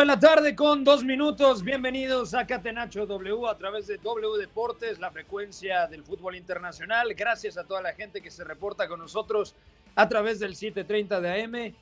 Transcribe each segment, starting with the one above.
Cuatro de la tarde con dos minutos. Bienvenidos a Catenacho W a través de W Deportes, la frecuencia del fútbol internacional. Gracias a toda la gente que se reporta con nosotros a través del 7:30 de AM.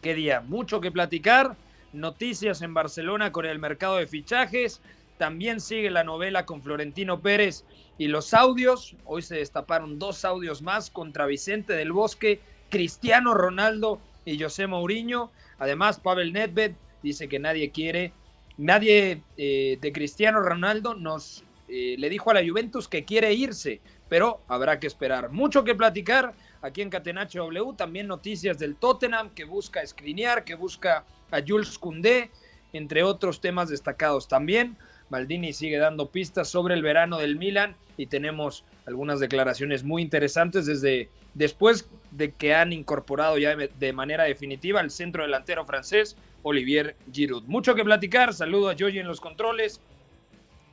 Qué día, mucho que platicar. Noticias en Barcelona con el mercado de fichajes. También sigue la novela con Florentino Pérez y los audios. Hoy se destaparon dos audios más contra Vicente del Bosque, Cristiano Ronaldo y José Mourinho. Además, Pavel Nedved dice que nadie quiere, nadie eh, de Cristiano Ronaldo nos eh, le dijo a la Juventus que quiere irse, pero habrá que esperar. Mucho que platicar aquí en Catenacho W, también noticias del Tottenham que busca escrinear, que busca a Jules Koundé, entre otros temas destacados también. Maldini sigue dando pistas sobre el verano del Milan y tenemos algunas declaraciones muy interesantes desde después de que han incorporado ya de manera definitiva al centro delantero francés Olivier Giroud. Mucho que platicar, saludo a Joey en los controles,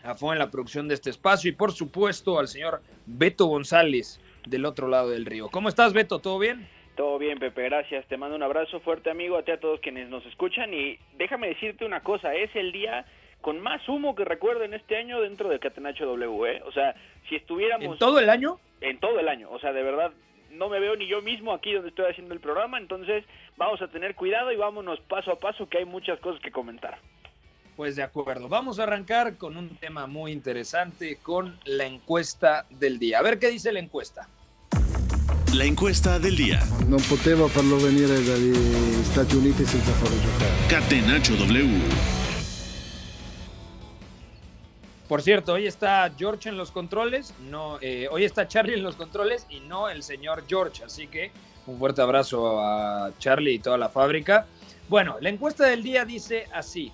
a Fue en la producción de este espacio y por supuesto al señor Beto González del otro lado del río. ¿Cómo estás Beto? ¿Todo bien? Todo bien, Pepe, gracias. Te mando un abrazo fuerte, amigo, a ti a todos quienes nos escuchan. Y déjame decirte una cosa, es el día con más humo que recuerdo en este año dentro del Catenacho W. ¿eh? O sea, si estuviéramos... ¿En todo el año? En todo el año, o sea, de verdad, no me veo ni yo mismo aquí donde estoy haciendo el programa, entonces vamos a tener cuidado y vámonos paso a paso que hay muchas cosas que comentar. Pues de acuerdo, vamos a arrancar con un tema muy interesante, con la encuesta del día. A ver qué dice la encuesta. La encuesta del día. Non potevo farlo venire dagli Stati Uniti senza farlo giocare. Catenacho W. Por cierto, hoy está George en los controles, no, eh, hoy está Charlie en los controles y no el señor George, así que un fuerte abrazo a Charlie y toda la fábrica. Bueno, la encuesta del día dice así: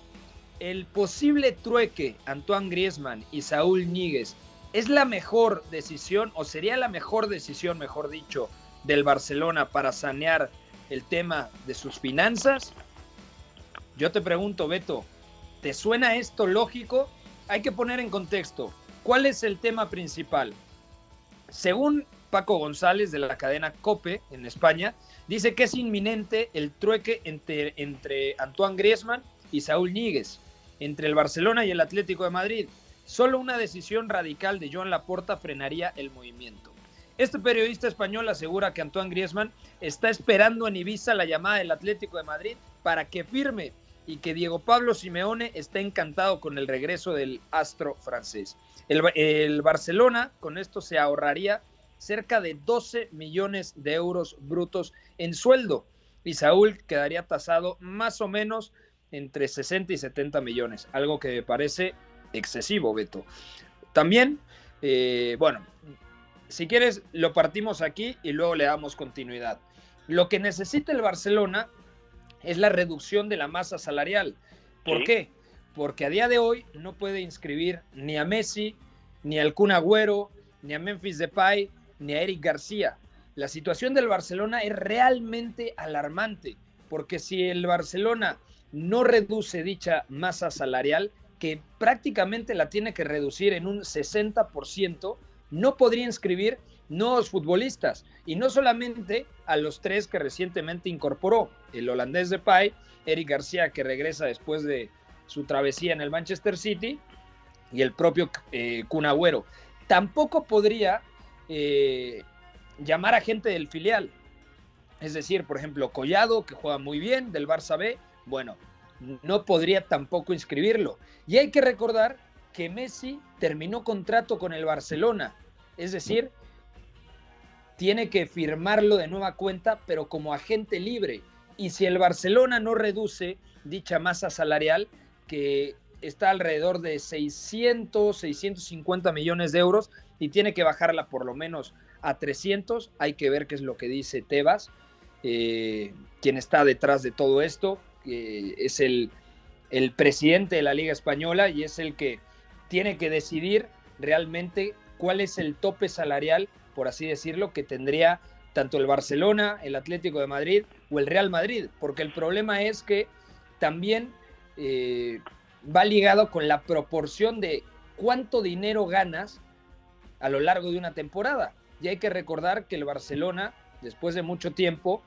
el posible trueque Antoine Griezmann y Saúl Níguez es la mejor decisión o sería la mejor decisión, mejor dicho, del Barcelona para sanear el tema de sus finanzas. Yo te pregunto, Beto, ¿te suena esto lógico? Hay que poner en contexto, ¿cuál es el tema principal? Según Paco González de la cadena Cope en España, dice que es inminente el trueque entre, Antoine Griezmann y Saúl Níguez, entre el Barcelona y el Atlético de Madrid. Solo una decisión radical de Joan Laporta frenaría el movimiento. Este periodista español asegura que Antoine Griezmann está esperando en Ibiza la llamada del Atlético de Madrid para que firme y que Diego Pablo Simeone está encantado con el regreso del astro francés. El, Barcelona con esto se ahorraría cerca de 12 millones de euros brutos en sueldo y Saúl quedaría tasado más o menos entre 60 y 70 millones, algo que me parece excesivo, Beto. También, eh, bueno, si quieres, lo partimos aquí y luego le damos continuidad. Lo que necesita el Barcelona es la reducción de la masa salarial. ¿Por qué? Porque a día de hoy no puede inscribir ni a Messi, ni al Kun Agüero, ni a Memphis Depay, ni a Eric García. La situación del Barcelona es realmente alarmante, porque si el Barcelona no reduce dicha masa salarial, que prácticamente la tiene que reducir en un 60%, no podría inscribir nuevos futbolistas. Y no solamente a los tres que recientemente incorporó, el holandés de Pai, Eric García que regresa después de su travesía en el Manchester City y el propio eh. Tampoco podría eh, llamar a gente del filial. Es decir, por ejemplo, Collado, que juega muy bien, del Barça B, bueno, no podría tampoco inscribirlo. Y hay que recordar que Messi terminó contrato con el Barcelona. Es decir, tiene que firmarlo de nueva cuenta, pero como agente libre. Y si el Barcelona no reduce dicha masa salarial, que está alrededor de 600, 650 millones de euros, y tiene que bajarla por lo menos a 300, hay que ver qué es lo que dice Tebas, eh, quien está detrás de todo esto, es el, el presidente de la Liga Española y es el que tiene que decidir realmente cuál es el tope salarial por así decirlo, que tendría tanto el Barcelona, el Atlético de Madrid o el Real Madrid, porque el problema es que también eh, va ligado con la proporción de cuánto dinero ganas a lo largo de una temporada. Y hay que recordar que el Barcelona, después de mucho tiempo,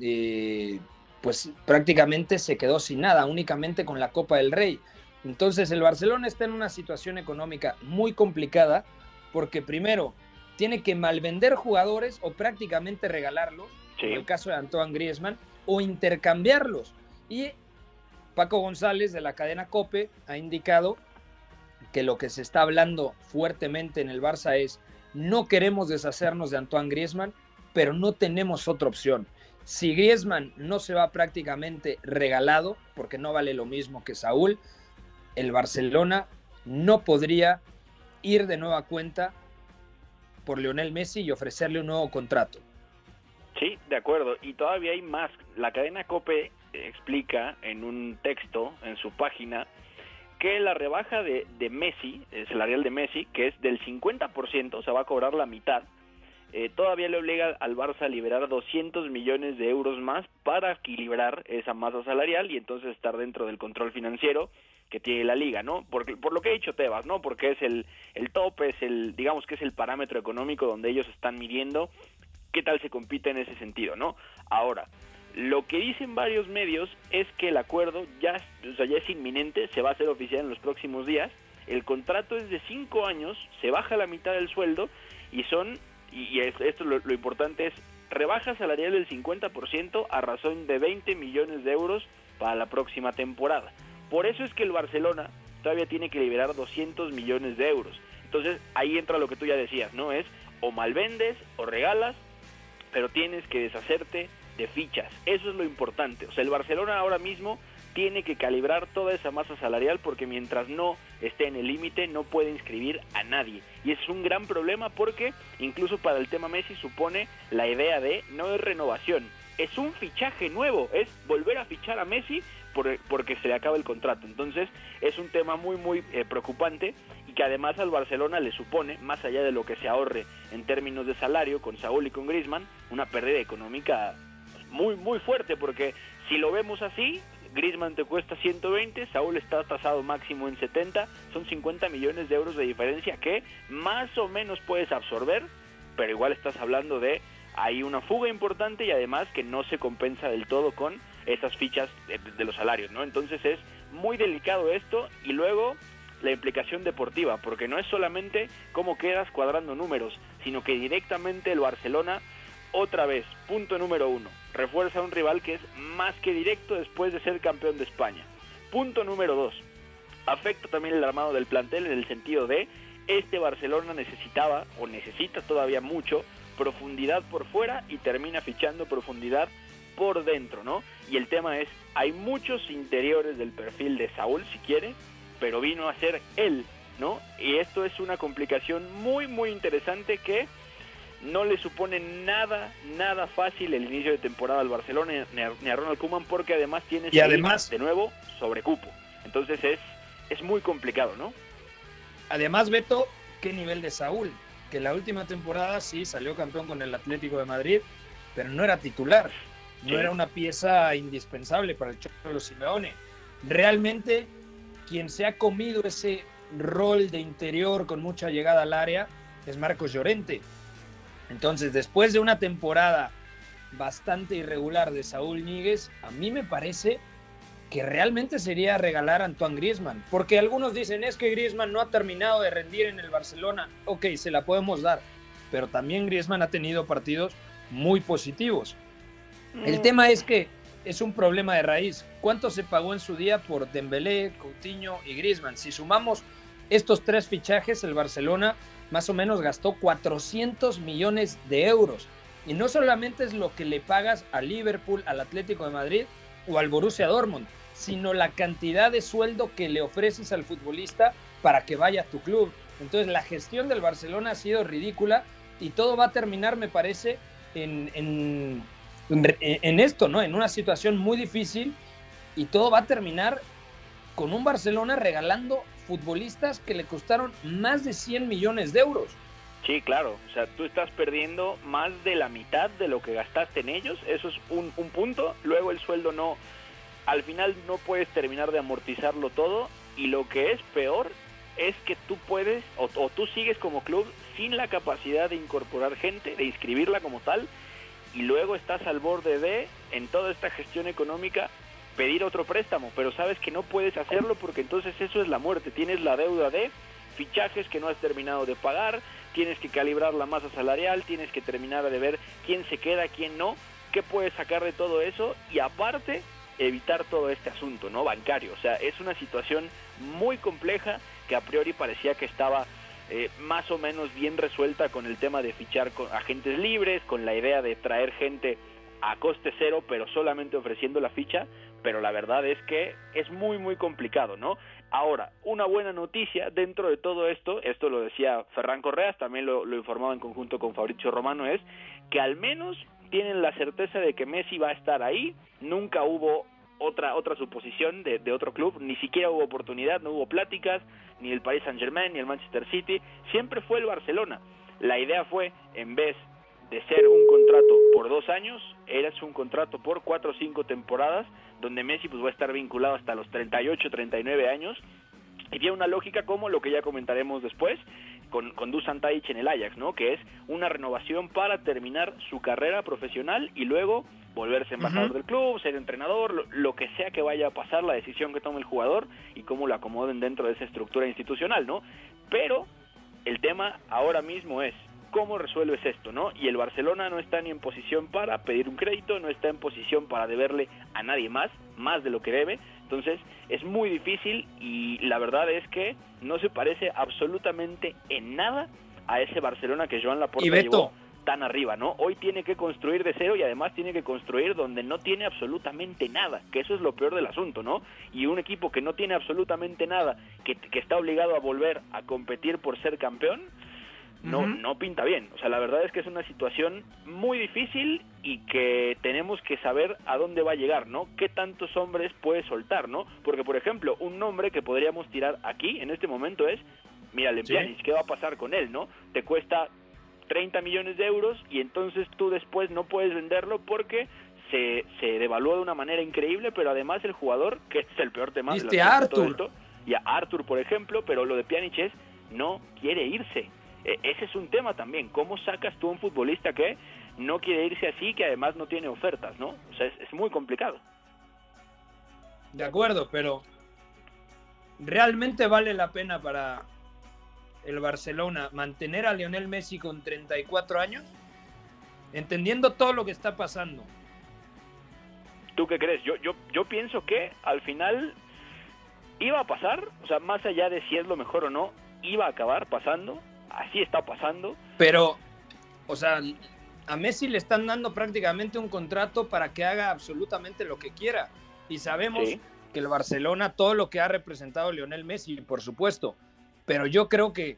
eh, pues prácticamente se quedó sin nada, únicamente con la Copa del Rey. Entonces el Barcelona está en una situación económica muy complicada porque primero tiene que malvender jugadores o prácticamente regalarlos, en el caso de Antoine Griezmann, o intercambiarlos. Y Paco González de la cadena Cope ha indicado que lo que se está hablando fuertemente en el Barça es no queremos deshacernos de Antoine Griezmann, pero no tenemos otra opción. Si Griezmann no se va prácticamente regalado, porque no vale lo mismo que Saúl, el Barcelona no podría ir de nueva cuenta por Lionel Messi y ofrecerle un nuevo contrato. Sí, de acuerdo. Y todavía hay más. La cadena Cope explica en un texto en su página que la rebaja de, de Messi, el salarial de Messi, que es del 50%, se va a cobrar la mitad, eh, todavía le obliga al Barça a liberar 200 millones de euros más para equilibrar esa masa salarial y entonces estar dentro del control financiero que tiene la liga, ¿no? Porque, por lo que ha dicho Tebas, ¿no? Porque es el, el top, es el, digamos que es el parámetro económico donde ellos están midiendo qué tal se compite en ese sentido, ¿no? Ahora, lo que dicen varios medios es que el acuerdo ya, ya es inminente, se va a hacer oficial en los próximos días, el contrato es de cinco años, se baja la mitad del sueldo y son, y, esto lo, lo importante es, rebaja salarial del 50% a razón de 20 millones de euros para la próxima temporada. Por eso es que el Barcelona todavía tiene que liberar 200 millones de euros. Entonces ahí entra lo que tú ya decías, ¿no? Es o malvendes o regalas, pero tienes que deshacerte de fichas. Eso es lo importante. O sea, el Barcelona ahora mismo tiene que calibrar toda esa masa salarial porque mientras no esté en el límite no puede inscribir a nadie. Y es un gran problema porque incluso para el tema Messi supone la idea de no es renovación, es un fichaje nuevo, es volver a fichar a Messi porque se le acaba el contrato. Entonces es un tema muy muy eh, preocupante y que además al Barcelona le supone, más allá de lo que se ahorre en términos de salario con Saúl y con Griezmann, una pérdida económica muy muy fuerte porque si lo vemos así, Griezmann te cuesta 120, Saúl está tasado máximo en 70, son 50 millones de euros de diferencia que más o menos puedes absorber, pero igual estás hablando de hay una fuga importante y además que no se compensa del todo con esas fichas de, los salarios, ¿no? Entonces es muy delicado esto y luego la implicación deportiva, porque no es solamente cómo quedas cuadrando números, sino que directamente el Barcelona, otra vez, punto número uno, refuerza a un rival que es más que directo después de ser campeón de España. Punto número dos, afecta también el armado del plantel en el sentido de este Barcelona necesitaba o necesita todavía mucho profundidad por fuera y termina fichando profundidad por dentro, ¿no? Y el tema es, hay muchos interiores del perfil de Saúl, si quiere, pero vino a ser él, ¿no? Y esto es una complicación muy, muy interesante que no le supone nada, nada fácil el inicio de temporada al Barcelona ni a, Ronald Koeman porque además tiene y además de nuevo sobrecupo. Entonces es, es muy complicado, ¿no? Además, Beto, ¿qué nivel de Saúl? que la última temporada sí salió campeón con el Atlético de Madrid, pero no era titular, no era una pieza indispensable para el Cholo Simeone. Realmente quien se ha comido ese rol de interior con mucha llegada al área es Marcos Llorente. Entonces, después de una temporada bastante irregular de Saúl Níguez, a mí me parece que realmente sería regalar a Antoine Griezmann, porque algunos dicen es que Griezmann no ha terminado de rendir en el Barcelona, ok, se la podemos dar, pero también Griezmann ha tenido partidos muy positivos. El Mm. tema es que es un problema de raíz. ¿Cuánto se pagó en su día por Dembélé, Coutinho y Griezmann? Si sumamos estos tres fichajes, el Barcelona más o menos gastó 400 millones de euros. Y no solamente es lo que le pagas a Liverpool, al Atlético de Madrid o al Borussia Dortmund, sino la cantidad de sueldo que le ofreces al futbolista para que vaya a tu club. Entonces la gestión del Barcelona ha sido ridícula y todo va a terminar, me parece, en, en, en, en esto, ¿no? En una situación muy difícil y todo va a terminar con un Barcelona regalando futbolistas que le costaron más de 100 millones de euros. Sí, claro. O sea, tú estás perdiendo más de la mitad de lo que gastaste en ellos. Eso es un, un punto. Luego el sueldo no. Al final no puedes terminar de amortizarlo todo. Y lo que es peor es que tú puedes, o, o tú sigues como club sin la capacidad de incorporar gente, de inscribirla como tal. Y luego estás al borde de, en toda esta gestión económica, pedir otro préstamo. Pero sabes que no puedes hacerlo porque entonces eso es la muerte. Tienes la deuda de fichajes que no has terminado de pagar, tienes que calibrar la masa salarial, tienes que terminar de ver quién se queda, quién no, qué puedes sacar de todo eso y aparte evitar todo este asunto, ¿no? Bancario. O sea, es una situación muy compleja que a priori parecía que estaba eh, más o menos bien resuelta con el tema de fichar con agentes libres, con la idea de traer gente a coste cero, pero solamente ofreciendo la ficha, pero la verdad es que es muy, muy complicado, ¿no? Ahora, una buena noticia dentro de todo esto, esto lo decía Ferran Correas, también lo, lo informaba en conjunto con Fabricio Romano, es que al menos tienen la certeza de que Messi va a estar ahí, nunca hubo otra otra suposición de, de, otro club, ni siquiera hubo oportunidad, no hubo pláticas, ni el Paris Saint Germain, ni el Manchester City, siempre fue el Barcelona. La idea fue, en vez de ser un contrato por dos años, era un contrato por cuatro o cinco temporadas, donde Messi pues va a estar vinculado hasta los 38, 39 años, y tiene una lógica como lo que ya comentaremos después con, con Dusan Tadic en el Ajax, ¿no? Que es una renovación para terminar su carrera profesional y luego volverse embajador uh -huh. del club, ser entrenador, lo, lo, que sea que vaya a pasar, la decisión que tome el jugador y cómo lo acomoden dentro de esa estructura institucional, ¿no? Pero el tema ahora mismo es cómo resuelves esto, ¿no? Y el Barcelona no está ni en posición para pedir un crédito, no está en posición para deberle a nadie más, más de lo que debe. Entonces es muy difícil y la verdad es que no se parece absolutamente en nada a ese Barcelona que Joan Laporta y Beto, llevó tan arriba, ¿no? Hoy tiene que construir de cero y además tiene que construir donde no tiene absolutamente nada, que eso es lo peor del asunto, ¿no? Y un equipo que no tiene absolutamente nada, que, que está obligado a volver a competir por ser campeón, no, uh -huh. no pinta bien. O sea, la verdad es que es una situación muy difícil y que tenemos que saber a dónde va a llegar, ¿no? ¿Qué tantos hombres puede soltar, ¿no? Porque, por ejemplo, un nombre que podríamos tirar aquí en este momento es, mira, Lempianic, ¿Sí? ¿qué va a pasar con él, no? Te cuesta 30 millones de euros y entonces tú después no puedes venderlo porque se, se devalúa de una manera increíble, pero además el jugador, que es el peor tema de la Arthur? Esto, y a Arthur, por ejemplo, pero lo de Pjanic es, no quiere irse. E ese es un tema también, ¿cómo sacas tú a un futbolista que no quiere irse así, que además no tiene ofertas, ¿no? O sea, es, es muy complicado. De acuerdo, pero ¿realmente vale la pena para el Barcelona mantener a Lionel Messi con 34 años? Entendiendo todo lo que está pasando. ¿Tú qué crees? Yo, yo, yo pienso que al final iba a pasar, o sea, más allá de si es lo mejor o no, iba a acabar pasando, así está pasando. Pero, o sea, a Messi le están dando prácticamente un contrato para que haga absolutamente lo que quiera. Y sabemos sí. que el Barcelona, todo lo que ha representado Lionel Messi, por supuesto. Pero yo creo que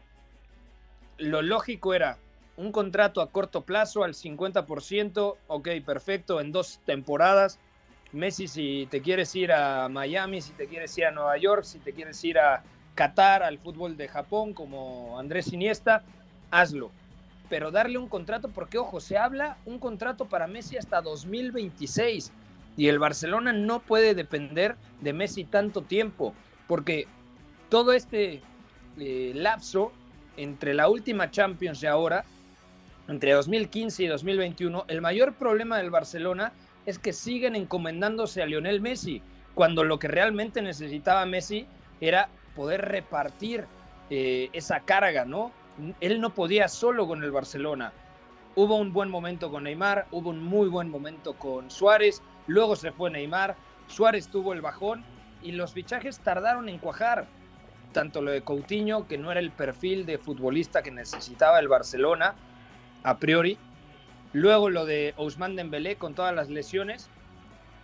lo lógico era un contrato a corto plazo al 50%, ok, perfecto, en dos temporadas. Messi, si te quieres ir a Miami, si te quieres ir a Nueva York, si te quieres ir a Qatar, al fútbol de Japón, como Andrés Iniesta, hazlo. Pero darle un contrato, porque ojo, se habla un contrato para Messi hasta 2026 y el Barcelona no puede depender de Messi tanto tiempo, porque todo este eh, lapso entre la última Champions y ahora, entre 2015 y 2021, el mayor problema del Barcelona es que siguen encomendándose a Lionel Messi cuando lo que realmente necesitaba Messi era poder repartir eh, esa carga, ¿no? Él no podía solo con el Barcelona. Hubo un buen momento con Neymar, hubo un muy buen momento con Suárez, luego se fue Neymar, Suárez tuvo el bajón y los fichajes tardaron en cuajar. Tanto lo de Coutinho, que no era el perfil de futbolista que necesitaba el Barcelona, a priori. Luego lo de Ousmane Dembélé con todas las lesiones.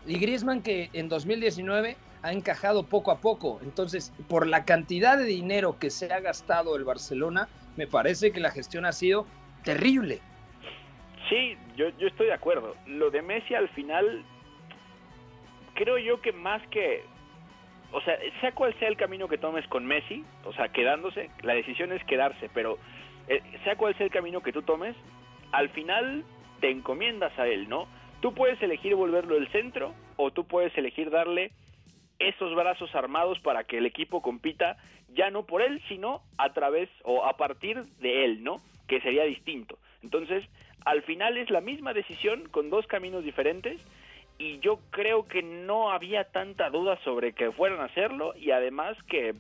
Y Griezmann que en 2019 ha encajado poco a poco. Entonces, por la cantidad de dinero que se ha gastado el Barcelona, me parece que la gestión ha sido terrible. Sí, yo, yo estoy de acuerdo. Lo de Messi al final, creo yo que más que o sea, sea cual sea el camino que tomes con Messi, o sea, quedándose, la decisión es quedarse, pero eh, sea cual sea el camino que tú tomes, al final te encomiendas a él, ¿no? Tú puedes elegir volverlo el centro o tú puedes elegir darle esos brazos armados para que el equipo compita ya no por él, sino a través o a partir de él, ¿no? Que sería distinto. Entonces, al final es la misma decisión con dos caminos diferentes y yo creo que no había tanta duda sobre que fueran a hacerlo y además que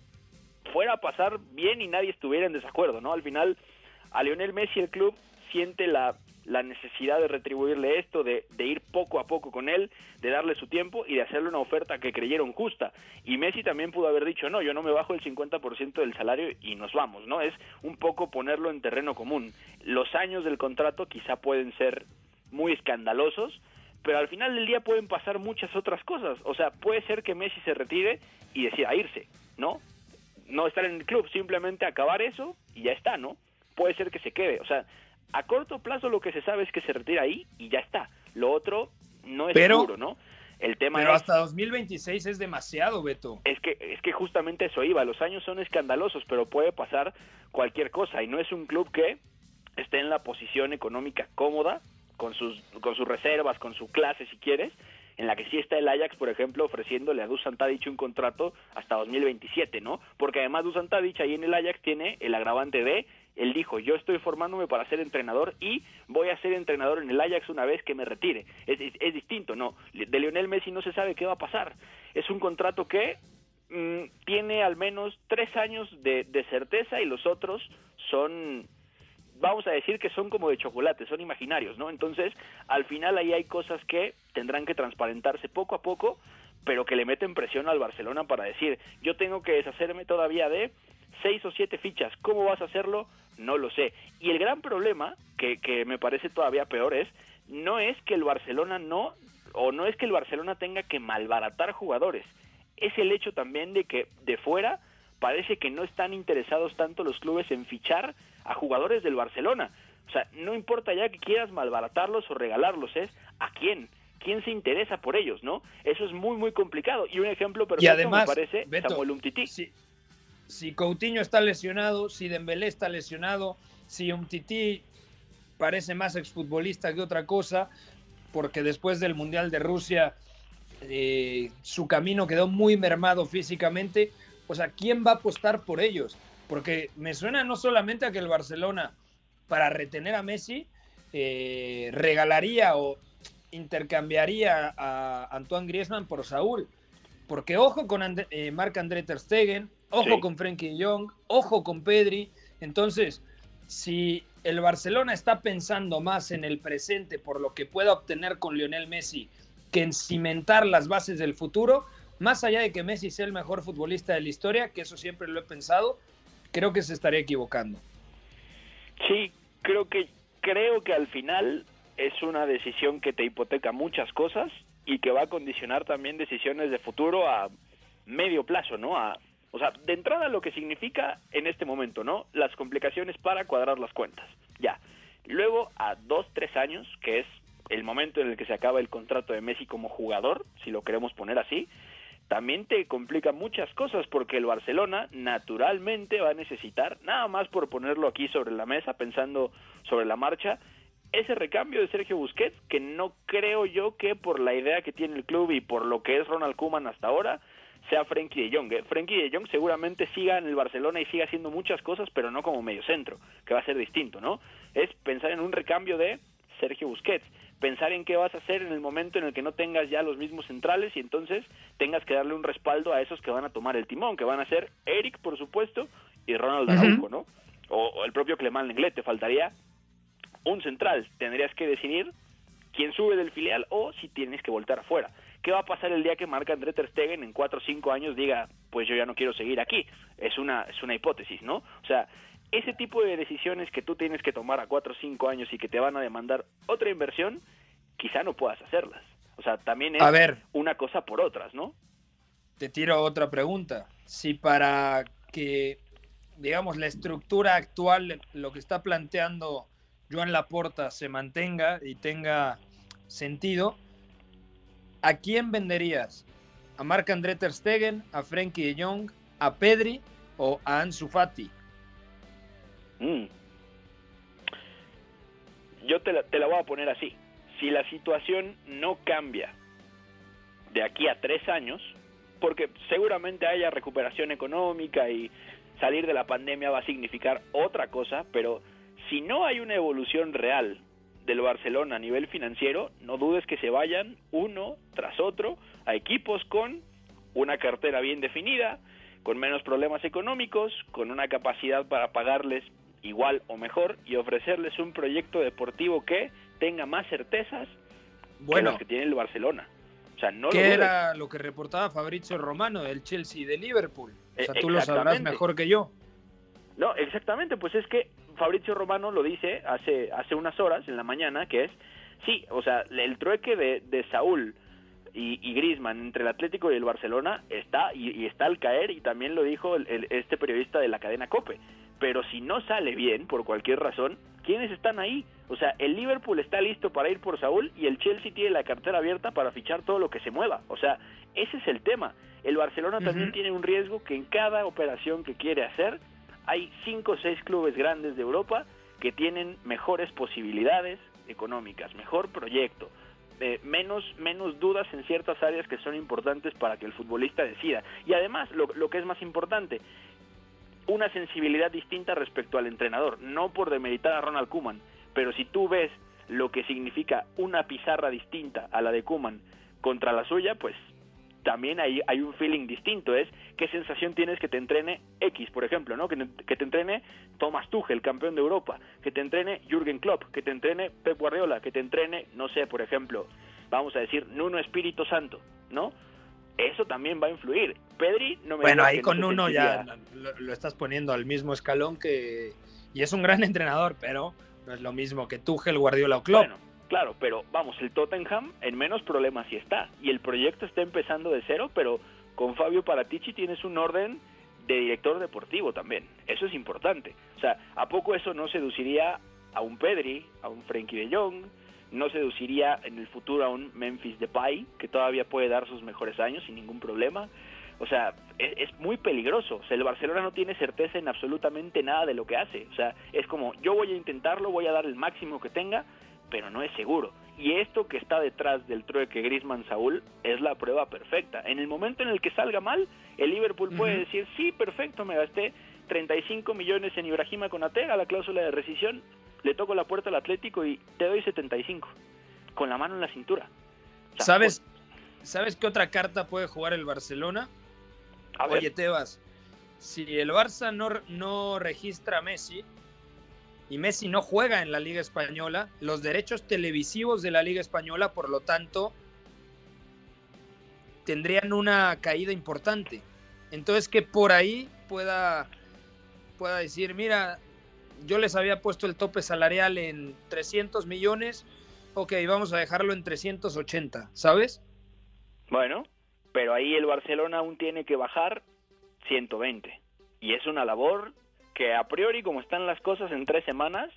fuera a pasar bien y nadie estuviera en desacuerdo, ¿no? Al final, a Lionel Messi el club siente la, la necesidad de retribuirle esto, de, de, ir poco a poco con él, de darle su tiempo y de hacerle una oferta que creyeron justa. Y Messi también pudo haber dicho, no, yo no me bajo el 50% del salario y nos vamos, ¿no? Es un poco ponerlo en terreno común. Los años del contrato quizá pueden ser muy escandalosos, pero al final del día pueden pasar muchas otras cosas. O sea, puede ser que Messi se retire y decida irse, ¿no? No estar en el club, simplemente acabar eso y ya está, ¿no? Puede ser que se quede. O sea, a corto plazo lo que se sabe es que se retira ahí y ya está. Lo otro no es seguro, ¿no? El tema pero es, hasta 2026 es demasiado, Beto. Es que, es que justamente eso iba. Los años son escandalosos, pero puede pasar cualquier cosa. Y no es un club que esté en la posición económica cómoda con sus, con sus reservas, con su clase si quieres, en la que sí está el Ajax, por ejemplo, ofreciéndole a Dusan Tadic un contrato hasta 2027, ¿no? Porque además Dusan Tadic ahí en el Ajax tiene el agravante de, él dijo, yo estoy formándome para ser entrenador y voy a ser entrenador en el Ajax una vez que me retire. Es, distinto, ¿no? De Lionel Messi no se sabe qué va a pasar. Es un contrato que mmm, tiene al menos tres años de, de certeza y los otros son vamos a decir que son como de chocolate, son imaginarios, ¿no? Entonces, al final ahí hay cosas que tendrán que transparentarse poco a poco, pero que le meten presión al Barcelona para decir, yo tengo que deshacerme todavía de seis o siete fichas, ¿cómo vas a hacerlo? No lo sé. Y el gran problema, que, que me parece todavía peor, es, no es que el Barcelona no, o no es que el Barcelona tenga que malbaratar jugadores, es el hecho también de que de fuera parece que no están interesados tanto los clubes en fichar a jugadores del Barcelona. O sea, no importa ya que quieras malbaratarlos o regalarlos, es a quién, quién se interesa por ellos, ¿no? Eso es muy, muy complicado. Y un ejemplo perfecto y además, me parece Beto, Samuel Umtiti. Si, si Coutinho está lesionado, si Dembélé está lesionado, si Umtiti parece más exfutbolista que otra cosa, porque después del Mundial de Rusia eh, su camino quedó muy mermado físicamente, o sea, ¿quién va a apostar por ellos? Porque me suena no solamente a que el Barcelona, para retener a Messi, eh, regalaría o intercambiaría a Antoine Griezmann por Saúl. Porque ojo con And eh, Marc-André Ter Stegen, ojo sí. con Frenkie Jong, ojo con Pedri. Entonces, si el Barcelona está pensando más en el presente por lo que pueda obtener con Lionel Messi que en cimentar las bases del futuro, más allá de que Messi sea el mejor futbolista de la historia, que eso siempre lo he pensado, creo que se estaría equivocando. Sí, creo que creo que al final es una decisión que te hipoteca muchas cosas y que va a condicionar también decisiones de futuro a medio plazo, ¿no? A, o sea, de entrada lo que significa en este momento, ¿no? Las complicaciones para cuadrar las cuentas. Ya. Luego a dos, tres años, que es el momento en el que se acaba el contrato de Messi como jugador, si lo queremos poner así, también te complica muchas cosas porque el Barcelona naturalmente va a necesitar, nada más por ponerlo aquí sobre la mesa, pensando sobre la marcha, ese recambio de Sergio Busquets, que no creo yo que por la idea que tiene el club y por lo que es Ronald Koeman hasta ahora, sea Frenkie de Jong. ¿eh? Frenkie de Jong seguramente siga en el Barcelona y siga haciendo muchas cosas, pero no como medio centro, que va a ser distinto, ¿no? Es pensar en un recambio de Sergio Busquets. Pensar en qué vas a hacer en el momento en el que no tengas ya los mismos centrales y entonces tengas que darle un respaldo a esos que van a tomar el timón, que van a ser Eric, por supuesto, y Ronald Araujo, ¿no? O, o el propio Clemán Lenglet. Te faltaría un central. Tendrías que decidir quién sube del filial o si tienes que voltar afuera. ¿Qué va a pasar el día que marca André Ter Stegen en cuatro o cinco años diga, pues yo ya no quiero seguir aquí? Es una, es una hipótesis, ¿no? O sea, ese tipo de decisiones que tú tienes que tomar a cuatro o cinco años y que te van a demandar otra inversión, quizá no puedas hacerlas. O sea, también es A ver. una cosa por otras, ¿no? Te tiro otra pregunta. Si para que, digamos, la estructura actual, lo que está planteando Joan Laporta se mantenga y tenga sentido, ¿a quién venderías? ¿A Marc André Ter Stegen, a Frenkie de Jong, a Pedri o a Ansu Fati? Mm. Yo te la, te la voy a poner así. Si la situación no cambia de aquí a tres años, porque seguramente haya recuperación económica y salir de la pandemia va a significar otra cosa, pero si no hay una evolución real del Barcelona a nivel financiero, no dudes que se vayan uno tras otro a equipos con una cartera bien definida, con menos problemas económicos, con una capacidad para pagarles igual o mejor y ofrecerles un proyecto deportivo que tenga más certezas que los que tiene el Barcelona. O sea, no lo ¿qué dudes. era lo que reportaba Fabrizio Romano del Chelsea y de Liverpool? O sea, tú lo sabrás mejor que yo. No, exactamente, pues es que Fabrizio Romano lo dice hace, hace unas horas en la mañana, que es, sí, o sea, el trueque de, de Saúl y, y Griezmann entre el Atlético y el Barcelona está y, y está al caer y también lo dijo el- el- este periodista de la cadena Cope. Pero si no sale bien, por cualquier razón, ¿quiénes están ahí? O sea, el Liverpool está listo para ir por Saúl y el Chelsea tiene la cartera abierta para fichar todo lo que se mueva. O sea, ese es el tema. El Barcelona también tiene un riesgo que en cada operación que quiere hacer hay cinco o seis clubes grandes de Europa que tienen mejores posibilidades económicas, mejor proyecto, eh, menos, menos dudas en ciertas áreas que son importantes para que el futbolista decida. Y además, lo, lo que es más importante, una sensibilidad distinta respecto al entrenador, no por demeritar a Ronald Koeman, pero si tú ves lo que significa una pizarra distinta a la de Koeman contra la suya, pues también hay, hay un feeling distinto, es qué sensación tienes que te entrene X, por ejemplo, ¿no? Que, que te entrene Thomas Tuchel, campeón de Europa, que te entrene Jürgen Klopp, que te entrene Pep Guardiola, que te entrene, no sé, por ejemplo, vamos a decir, Nuno Espíritu Santo, ¿no? Eso también va a influir. Pedri no me Bueno, ahí no con se uno ya lo estás poniendo al mismo escalón que... Y es un gran entrenador, pero no es lo mismo que Tuchel, Guardiola o Klopp. Bueno, claro, pero vamos, el Tottenham en menos problemas sí está. Y el proyecto está empezando de cero, pero con Fabio Paratici tienes un orden de director deportivo también. Eso es importante. O sea, ¿a poco eso no seduciría a un Pedri, a un Frenkie de Jong? No seduciría en el futuro a un Memphis Depay, que todavía puede dar sus mejores años sin ningún problema. O sea, es, es muy peligroso. O sea, el Barcelona no tiene certeza en absolutamente nada de lo que hace. O sea, es como, yo voy a intentarlo, voy a dar el máximo que tenga, pero no es seguro. Y esto que está detrás del trueque Griezmann-Saúl es la prueba perfecta. En el momento en el que salga mal, el Liverpool puede decir, sí, perfecto, me gasté 35 millones en Ibrahima Konaté a la cláusula de rescisión, le toco la puerta al Atlético y te doy 75, con la mano en la cintura. O sea, ¿Sabes, ¿Sabes qué otra carta puede jugar el Barcelona? A ver, Oye, Tebas, si el Barça no, no registra a Messi y Messi no juega en la Liga Española, los derechos televisivos de la Liga Española, por lo tanto, tendrían una caída importante. Entonces, que por ahí pueda, pueda decir, mira, yo les había puesto el tope salarial en 300 millones, ok, vamos a dejarlo en 380, ¿sabes? Bueno, pero ahí el Barcelona aún tiene que bajar 120. Y es una labor que a priori, como están las cosas en tres semanas,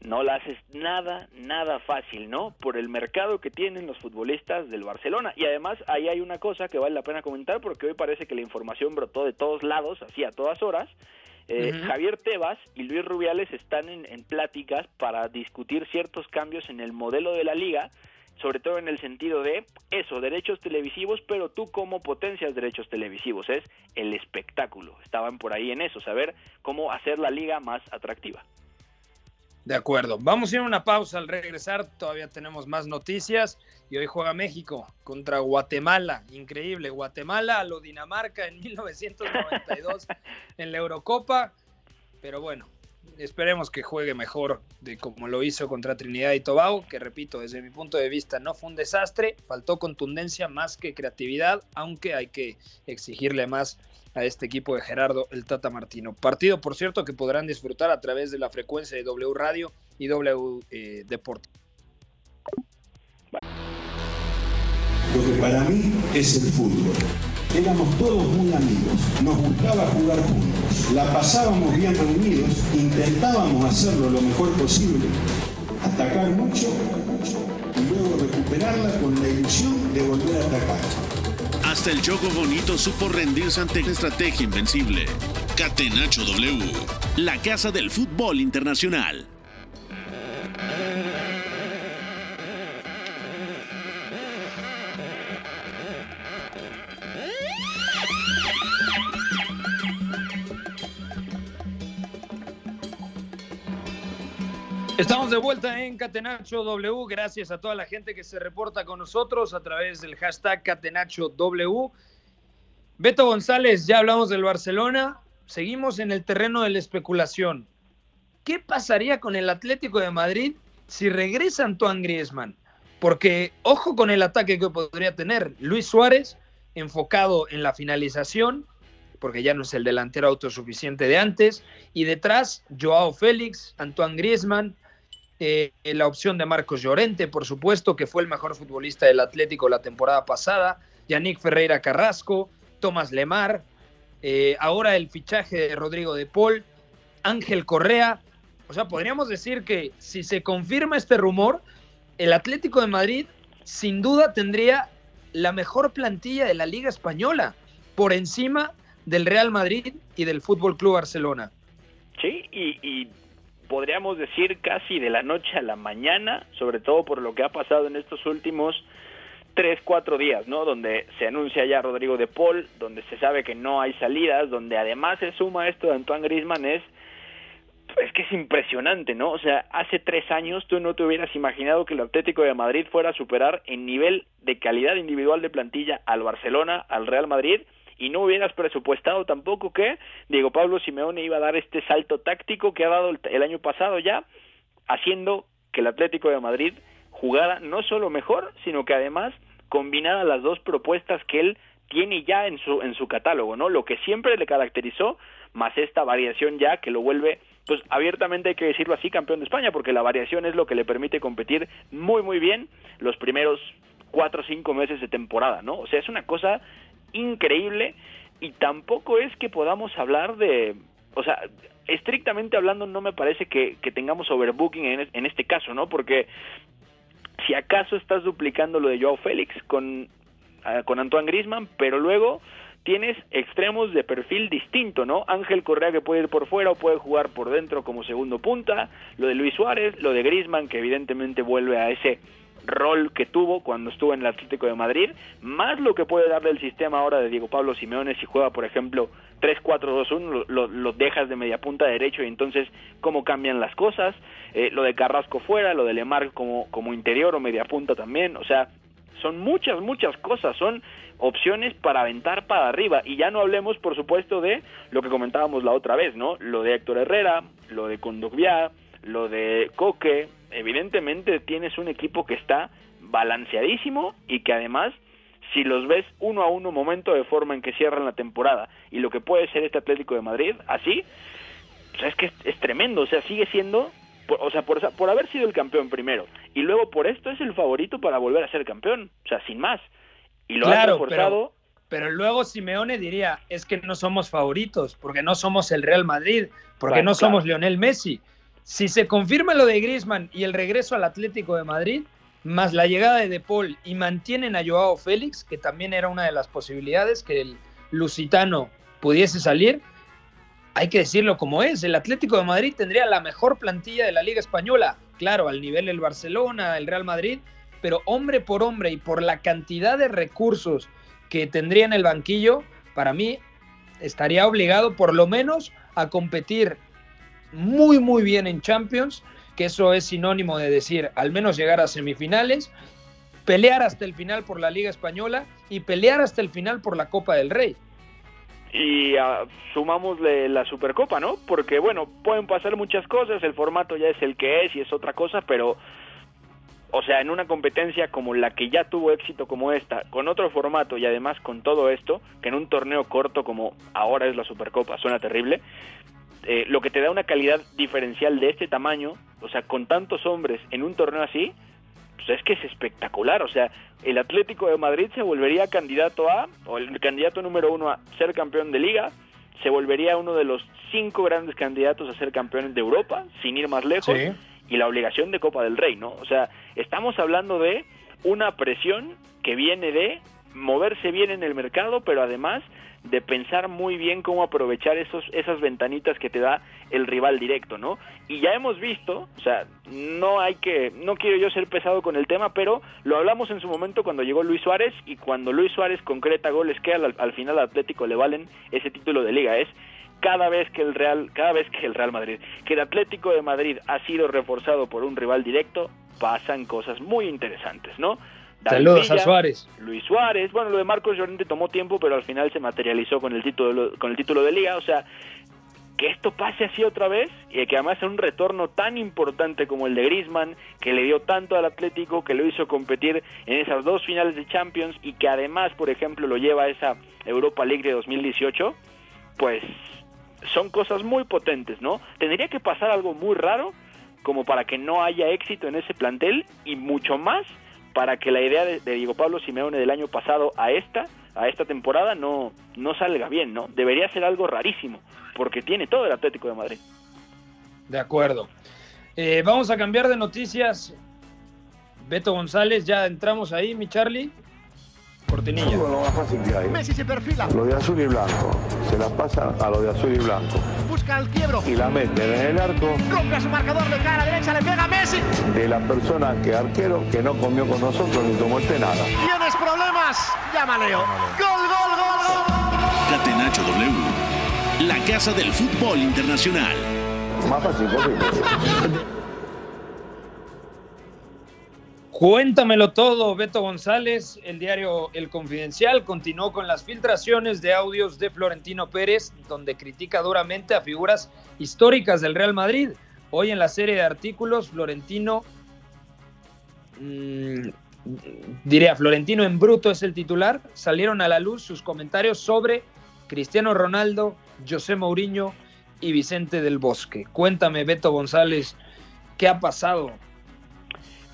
no la haces nada, nada fácil, ¿no? Por el mercado que tienen los futbolistas del Barcelona. Y además ahí hay una cosa que vale la pena comentar porque hoy parece que la información brotó de todos lados, así a todas horas. Eh. Javier Tebas y Luis Rubiales están en, en pláticas para discutir ciertos cambios en el modelo de la liga, sobre todo en el sentido de eso, derechos televisivos, pero tú cómo potencias derechos televisivos, es el espectáculo. Estaban por ahí en eso, saber cómo hacer la liga más atractiva. De acuerdo. Vamos a ir a una pausa al regresar. Todavía tenemos más noticias. Y hoy juega México contra Guatemala. Increíble. Guatemala a lo Dinamarca en 1992 en la Eurocopa. Pero bueno, esperemos que juegue mejor de como lo hizo contra Trinidad y Tobago, que repito, desde mi punto de vista no fue un desastre, faltó contundencia más que creatividad, aunque hay que exigirle más a este equipo de Gerardo el Tata Martino. Partido, por cierto, que podrán disfrutar a través de la frecuencia de W Radio y W eh. Lo que para mí es el fútbol. Éramos todos muy amigos, nos gustaba jugar juntos, la pasábamos bien reunidos, intentábamos hacerlo lo mejor posible, atacar mucho y luego recuperarla con la ilusión de volver a atacar. Hasta el Choco Bonito supo rendirse ante una estrategia invencible. Catenacho W, la casa del fútbol internacional. Estamos de vuelta en Catenacho W. Gracias a toda la gente que se reporta con nosotros a través del hashtag Catenacho W. Beto González, ya hablamos del Barcelona. Seguimos en el terreno de la especulación. ¿Qué pasaría con el Atlético de Madrid si regresa Antoine Griezmann? Porque ojo con el ataque que podría tener Luis Suárez, enfocado en la finalización, porque ya no es el delantero autosuficiente de antes, y detrás Joao Félix, Antoine Griezmann, eh, la opción de Marcos Llorente, por supuesto, que fue el mejor futbolista del Atlético la temporada pasada, Yannick Ferreira Carrasco, Tomás Lemar, eh, ahora el fichaje de Rodrigo de Paul, Ángel Correa. O sea, podríamos decir que si se confirma este rumor, el Atlético de Madrid sin duda tendría la mejor plantilla de la Liga Española, por encima del Real Madrid y del Fútbol Club Barcelona. Sí, y, y podríamos decir casi de la noche a la mañana, sobre todo por lo que ha pasado en estos últimos tres, cuatro días, ¿no? Donde se anuncia ya Rodrigo de Paul, donde se sabe que no hay salidas, donde además se suma esto de Antoine Griezmann, es, es que es impresionante, ¿no? O sea, hace tres años tú no te hubieras imaginado que el Atlético de Madrid fuera a superar en nivel de calidad individual de plantilla al Barcelona, al Real Madrid, y no hubieras presupuestado tampoco que Diego Pablo Simeone iba a dar este salto táctico que ha dado el, año pasado ya, haciendo que el Atlético de Madrid jugara no solo mejor, sino que además combinara las dos propuestas que él tiene ya en su en su catálogo, ¿no? Lo que siempre le caracterizó, más esta variación ya que lo vuelve pues abiertamente hay que decirlo así, campeón de España, porque la variación es lo que le permite competir muy muy bien los primeros cuatro o cinco meses de temporada, ¿no? O sea, es una cosa increíble y tampoco es que podamos hablar de, o sea, estrictamente hablando no me parece que, tengamos overbooking en, en, este caso, ¿no? Porque si acaso estás duplicando lo de Joao Félix con, ah, con Antoine Grisman, pero luego tienes extremos de perfil distinto, ¿no? Ángel Correa que puede ir por fuera o puede jugar por dentro como segundo punta, lo de Luis Suárez, lo de Grisman que evidentemente vuelve a ese rol que tuvo cuando estuvo en el Atlético de Madrid, más lo que puede darle el sistema ahora de Diego Pablo Simeone si juega, por ejemplo, 3-4-2-1, lo, lo, dejas de media punta derecho y entonces cómo cambian las cosas, eh, lo de Carrasco fuera, lo de Lemar como, como interior o media punta también, o sea, son muchas, muchas cosas, son opciones para aventar para arriba y ya no hablemos, por supuesto, de lo que comentábamos la otra vez, ¿no? Lo de Héctor Herrera, lo de Conducviá, lo de Coque, evidentemente tienes un equipo que está balanceadísimo y que además si los ves uno a uno momento de forma en que cierran la temporada y lo que puede ser este Atlético de Madrid así pues es que es, tremendo o sea sigue siendo o sea por, por haber sido el campeón primero y luego por esto es el favorito para volver a ser campeón o sea sin más. Y lo ha reforzado pero, pero luego Simeone diría es que no somos favoritos porque no somos el Real Madrid porque no somos Lionel Messi si se confirma lo de Griezmann y el regreso al Atlético de Madrid, más la llegada de De Paul y mantienen a Joao Félix, que también era una de las posibilidades que el lusitano pudiese salir, hay que decirlo como es, el Atlético de Madrid tendría la mejor plantilla de la Liga Española, claro, al nivel del Barcelona, el Real Madrid, pero hombre por hombre y por la cantidad de recursos que tendría en el banquillo, para mí estaría obligado por lo menos a competir muy, muy bien en Champions, que eso es sinónimo de decir al menos llegar a semifinales, pelear hasta el final por la Liga Española y pelear hasta el final por la Copa del Rey. Y uh, sumámosle la Supercopa, ¿no? Porque bueno, pueden pasar muchas cosas, el formato ya es el que es y es otra cosa, pero o sea, en una competencia como la que ya tuvo éxito como esta, con otro formato y además con todo esto, que en un torneo corto como ahora es la Supercopa, suena terrible, eh, lo que te da una calidad diferencial de este tamaño, o sea, con tantos hombres en un torneo así, pues es que es espectacular, o sea, el Atlético de Madrid se volvería candidato a, o el candidato número uno a ser campeón de liga, se volvería uno de los cinco grandes candidatos a ser campeones de Europa, sin ir más lejos. Sí y la obligación de Copa del Rey, ¿no? O sea, estamos hablando de una presión que viene de moverse bien en el mercado, pero además de pensar muy bien cómo aprovechar esos, esas ventanitas que te da el rival directo, ¿no? Y ya hemos visto, o sea, no hay que, no quiero yo ser pesado con el tema, pero lo hablamos en su momento cuando llegó Luis Suárez y cuando Luis Suárez concreta goles que al, al final al Atlético le valen ese título de liga, es cada vez que el Real, cada vez que el Real Madrid, que el Atlético de Madrid ha sido reforzado por un rival directo, pasan cosas muy interesantes, ¿no? Saludos a Suárez. Luis Suárez, bueno, lo de Marcos Llorente tomó tiempo, pero al final se materializó con el título con el título de liga, o sea, que esto pase así otra vez y que además sea un retorno tan importante como el de Griezmann, que le dio tanto al Atlético, que lo hizo competir en esas dos finales de Champions y que además, por ejemplo, lo lleva a esa Europa League de 2018, pues son cosas muy potentes, ¿no? Tendría que pasar algo muy raro como para que no haya éxito en ese plantel y mucho más para que la idea de, Diego Pablo Simeone del año pasado a esta a esta temporada no no salga bien, ¿no? Debería ser algo rarísimo porque tiene todo el Atlético de Madrid. De acuerdo. Eh, vamos a cambiar de noticias. Beto González, ya entramos ahí, mi Charlie. Cortinilla. lo más fácil que hay. Messi se perfila. Lo de azul y blanco. Se la pasa a lo de azul y blanco. Busca el quiebro. Y la mete en el arco. Rompe a su marcador, le cae a la derecha, le pega a Messi. De la persona que arquero que no comió con nosotros ni tomó este nada. ¿Tienes problemas? Llama Leo. Gol, gol, gol, gol. Catenacho W. La casa del fútbol internacional. Más fácil Cuéntamelo todo, Beto González. El diario El Confidencial continuó con las filtraciones de audios de Florentino Pérez, donde critica duramente a figuras históricas del Real Madrid. Hoy en la serie de artículos, Florentino, mmm, diría Florentino en bruto es el titular, salieron a la luz sus comentarios sobre Cristiano Ronaldo, José Mourinho y Vicente del Bosque. Cuéntame, Beto González, ¿qué ha pasado?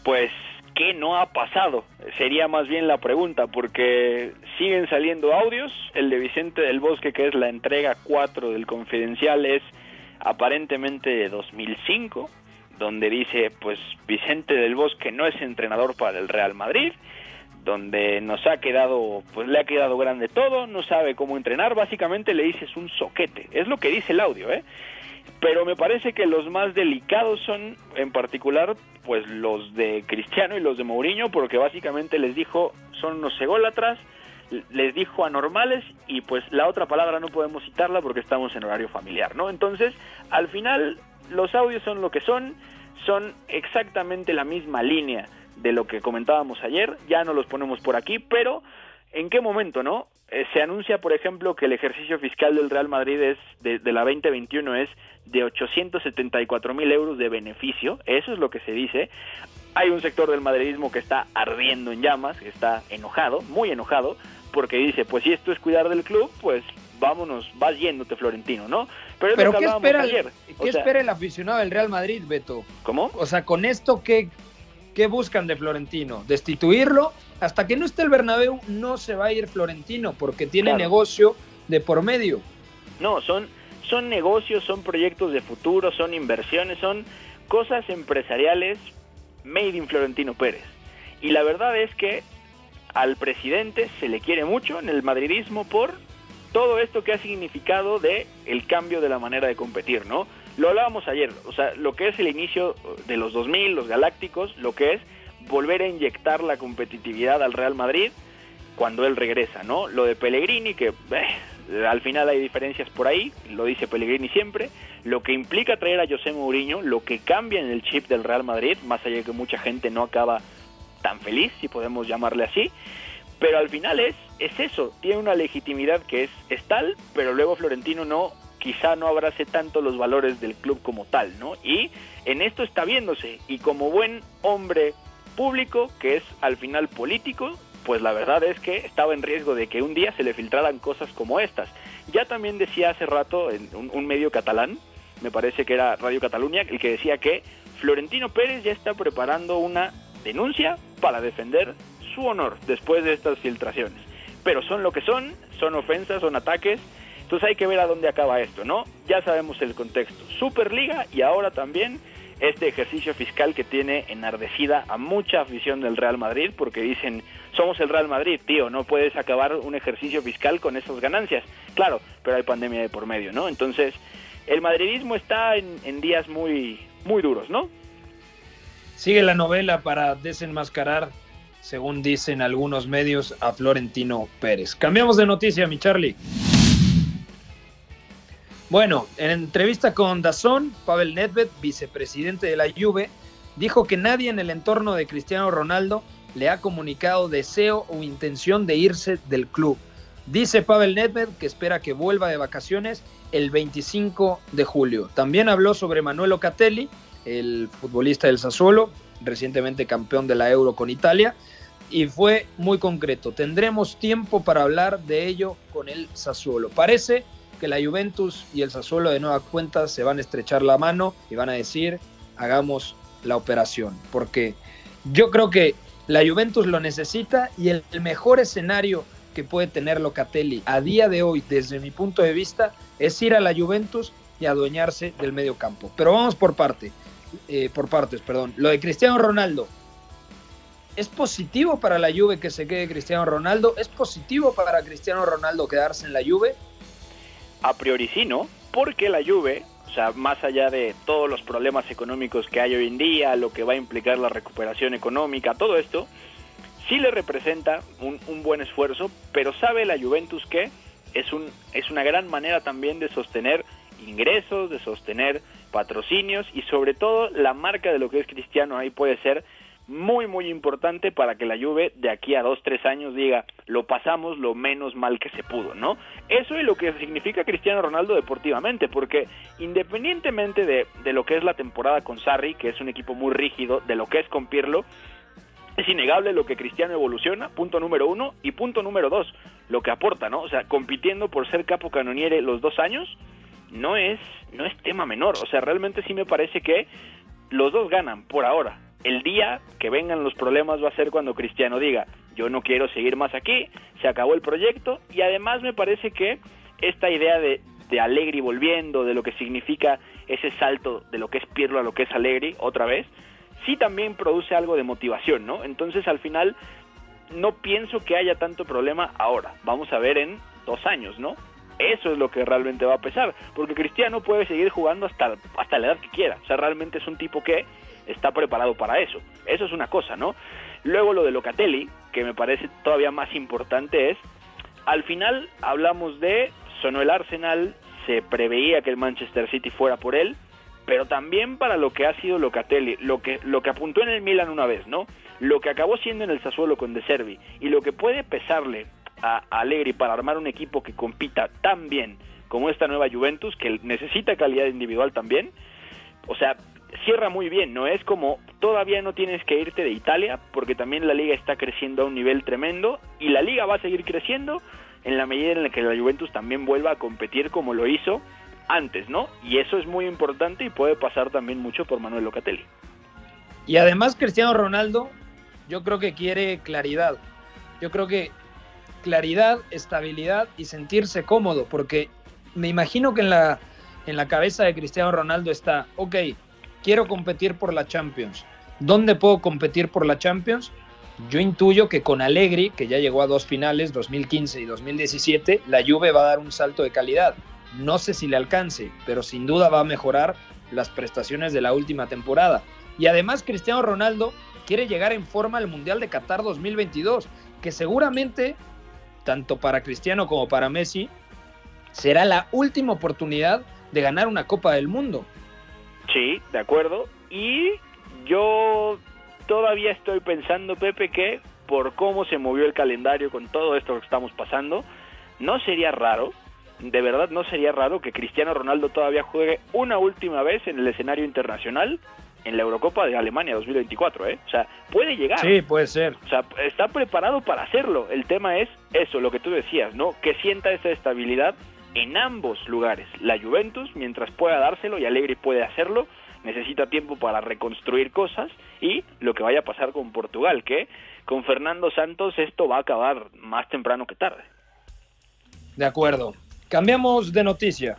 Pues ¿qué no ha pasado? Sería más bien la pregunta, porque siguen saliendo audios. El de Vicente del Bosque, que es la entrega 4 del Confidencial, es aparentemente de 2005, donde dice, pues Vicente del Bosque no es entrenador para el Real Madrid, donde nos ha quedado, pues le ha quedado grande todo, no sabe cómo entrenar, básicamente le dices un soquete, es lo que dice el audio, ¿eh? Pero me parece que los más delicados son en particular pues los de Cristiano y los de Mourinho porque básicamente les dijo son unos ególatras les dijo anormales y pues la otra palabra no podemos citarla porque estamos en horario familiar, ¿no? Entonces, al final los audios son lo que son, son exactamente la misma línea de lo que comentábamos ayer, ya no los ponemos por aquí, pero ¿en qué momento, no? Eh, se anuncia, por ejemplo, que el ejercicio fiscal del Real Madrid es de, de la 2021 es de 874 mil euros de beneficio, eso es lo que se dice. Hay un sector del madridismo que está ardiendo en llamas, que está enojado, muy enojado, porque dice, pues si esto es cuidar del club, pues vámonos, vas yéndote Florentino, ¿no? Pero, ¿qué, espera, ¿qué espera el aficionado del Real Madrid, Beto? ¿Cómo? O sea, con esto, ¿qué, ¿qué buscan de Florentino? ¿Destituirlo? Hasta que no esté el Bernabéu no se va a ir Florentino porque tiene negocio de por medio. No, son son negocios, son proyectos de futuro, son inversiones, son cosas empresariales made in Florentino Pérez. Y la verdad es que al presidente se le quiere mucho en el madridismo por todo esto que ha significado de el cambio de la manera de competir, ¿no? Lo hablábamos ayer, o sea, lo que es el inicio de los 2000, los galácticos, lo que es volver a inyectar la competitividad al Real Madrid cuando él regresa, ¿no? Lo de Pellegrini, que eh, al final hay diferencias por ahí, lo dice Pellegrini siempre, lo que implica traer a José Mourinho, lo que cambia en el chip del Real Madrid, más allá de que mucha gente no acaba tan feliz, si podemos llamarle así, pero al final es, es eso, tiene una legitimidad que es, es tal, pero luego Florentino no, quizá no abrace tanto los valores del club como tal, ¿no? Y en esto está viéndose, y como buen hombre público, que es al final político, pues la verdad es que estaba en riesgo de que un día se le filtraran cosas como estas. Ya también decía hace rato en un, medio catalán, me parece que era Radio Cataluña, el que decía que Florentino Pérez ya está preparando una denuncia para defender su honor después de estas filtraciones. Pero son lo que son, son ofensas, son ataques, entonces hay que ver a dónde acaba esto, ¿no? Ya sabemos el contexto. Superliga y ahora también este ejercicio fiscal que tiene enardecida a mucha afición del Real Madrid porque dicen, somos el Real Madrid, tío, no puedes acabar un ejercicio fiscal con esas ganancias. Claro, pero hay pandemia de por medio, ¿no? Entonces, el madridismo está en, días muy, muy duros, ¿no? Sigue la novela para desenmascarar, según dicen algunos medios, a Florentino Pérez. Cambiamos de noticia, mi Charlie. Bueno, en entrevista con Dazón, Pavel Nedved, vicepresidente de la Juve, dijo que nadie en el entorno de Cristiano Ronaldo le ha comunicado deseo o intención de irse del club. Dice Pavel Nedved que espera que vuelva de vacaciones el 25 de julio. También habló sobre Manuel Ocatelli, el futbolista del Sassuolo, recientemente campeón de la Euro con Italia, y fue muy concreto. Tendremos tiempo para hablar de ello con el Sassuolo. Parece que la Juventus y el Sassuolo de nueva cuenta se van a estrechar la mano y van a decir, hagamos la operación, porque yo creo que la Juventus lo necesita y el mejor escenario que puede tener Locatelli a día de hoy, desde mi punto de vista, es ir a la Juventus y adueñarse del medio campo. Pero vamos por parte, eh, por partes, perdón. Lo de Cristiano Ronaldo. ¿Es positivo para la Juve que se quede Cristiano Ronaldo? ¿Es positivo para Cristiano Ronaldo quedarse en la Juve? A priori sí, ¿no? Porque la Juve, o sea, más allá de todos los problemas económicos que hay hoy en día, lo que va a implicar la recuperación económica, todo esto, sí le representa un, un buen esfuerzo, pero sabe la Juventus que es, un, es una gran manera también de sostener ingresos, de sostener patrocinios y sobre todo la marca de lo que es Cristiano ahí puede ser muy muy importante para que la Juve de aquí a dos tres años diga lo pasamos lo menos mal que se pudo, ¿no? Eso es lo que significa Cristiano Ronaldo deportivamente, porque independientemente de, de lo que es la temporada con Sarri, que es un equipo muy rígido, de lo que es con Pirlo, es innegable lo que Cristiano evoluciona, punto número uno, y punto número dos, lo que aporta, ¿no? O sea, compitiendo por ser capo canoniere los dos años, no es, no es tema menor. O sea, realmente sí me parece que los dos ganan por ahora el día que vengan los problemas va a ser cuando Cristiano diga, yo no quiero seguir más aquí, se acabó el proyecto y además me parece que esta idea de, de Allegri volviendo, de lo que significa ese salto de lo que es Pirlo a lo que es Allegri otra vez, sí también produce algo de motivación, ¿no? Entonces al final no pienso que haya tanto problema ahora, vamos a ver en dos años, ¿no? Eso es lo que realmente va a pesar, porque Cristiano puede seguir jugando hasta, hasta la edad que quiera, o sea, realmente es un tipo que está preparado para eso. Eso es una cosa, ¿no? Luego lo de Locatelli, que me parece todavía más importante, es, al final hablamos de, sonó el Arsenal, se preveía que el Manchester City fuera por él, pero también para lo que ha sido Locatelli, lo que, lo que apuntó en el Milan una vez, ¿no? Lo que acabó siendo en el Sassuolo con De Servi y lo que puede pesarle a, Allegri para armar un equipo que compita tan bien como esta nueva Juventus, que necesita calidad individual también. O sea, cierra muy bien, no es como todavía no tienes que irte de Italia porque también la liga está creciendo a un nivel tremendo y la liga va a seguir creciendo en la medida en la que la Juventus también vuelva a competir como lo hizo antes, ¿no? Y eso es muy importante y puede pasar también mucho por Manuel Locatelli. Y además Cristiano Ronaldo, yo creo que quiere claridad. Yo creo que claridad, estabilidad y sentirse cómodo, porque me imagino que en la, en la cabeza de Cristiano Ronaldo está, ok, quiero competir por la Champions. ¿Dónde puedo competir por la Champions? Yo intuyo que con Allegri, que ya llegó a dos finales, 2015 y 2017, la Juve va a dar un salto de calidad. No sé si le alcance, pero sin duda va a mejorar las prestaciones de la última temporada. Y además Cristiano Ronaldo quiere llegar en forma al Mundial de Qatar 2022, que seguramente, tanto para Cristiano como para Messi, será la última oportunidad de ganar una Copa del Mundo. Sí, de acuerdo. Y yo todavía estoy pensando, Pepe, que por cómo se movió el calendario con todo esto que estamos pasando, no sería raro, de verdad no sería raro que Cristiano Ronaldo todavía juegue una última vez en el escenario internacional en la Eurocopa de Alemania 2024, ¿eh? O sea, puede llegar. Sí, puede ser. O sea, está preparado para hacerlo. El tema es eso, lo que tú decías, ¿no? Que sienta esa estabilidad en ambos lugares. La Juventus, mientras pueda dárselo y Allegri puede hacerlo, necesita tiempo para reconstruir cosas y lo que vaya a pasar con Portugal, que con Fernando Santos esto va a acabar más temprano que tarde. De acuerdo. Cambiamos de noticia.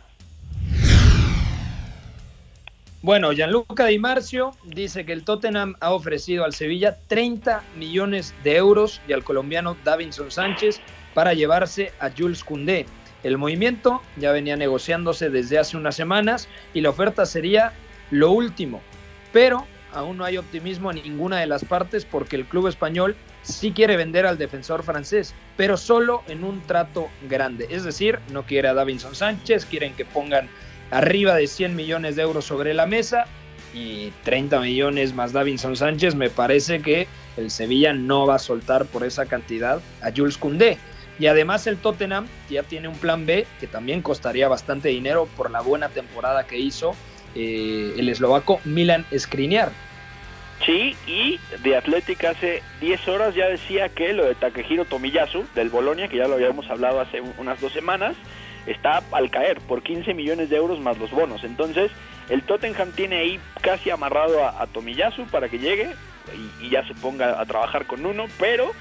Bueno, Gianluca Di Marcio dice que el Tottenham ha ofrecido al Sevilla 30 millones de euros y al colombiano Davinson Sánchez para llevarse a Jules Koundé. El movimiento ya venía negociándose desde hace unas semanas y la oferta sería lo último, pero aún no hay optimismo en ninguna de las partes porque el club español sí quiere vender al defensor francés, pero solo en un trato grande. Es decir, no quiere a Davinson Sánchez, quieren que pongan arriba de 100 millones de euros sobre la mesa y 30 millones más Davinson Sánchez. Me parece que el Sevilla no va a soltar por esa cantidad a Jules Koundé. Y además el Tottenham ya tiene un plan B que también costaría bastante dinero por la buena temporada que hizo eh, el eslovaco Milan Skriniar. Sí, y de Atlética hace 10 horas ya decía que lo de Takehiro Tomiyasu del Bolonia, que ya lo habíamos hablado hace unas dos semanas, está al caer por 15 millones de euros más los bonos. Entonces, el Tottenham tiene ahí casi amarrado a, Tomiyasu para que llegue y, ya se ponga a trabajar con uno, pero,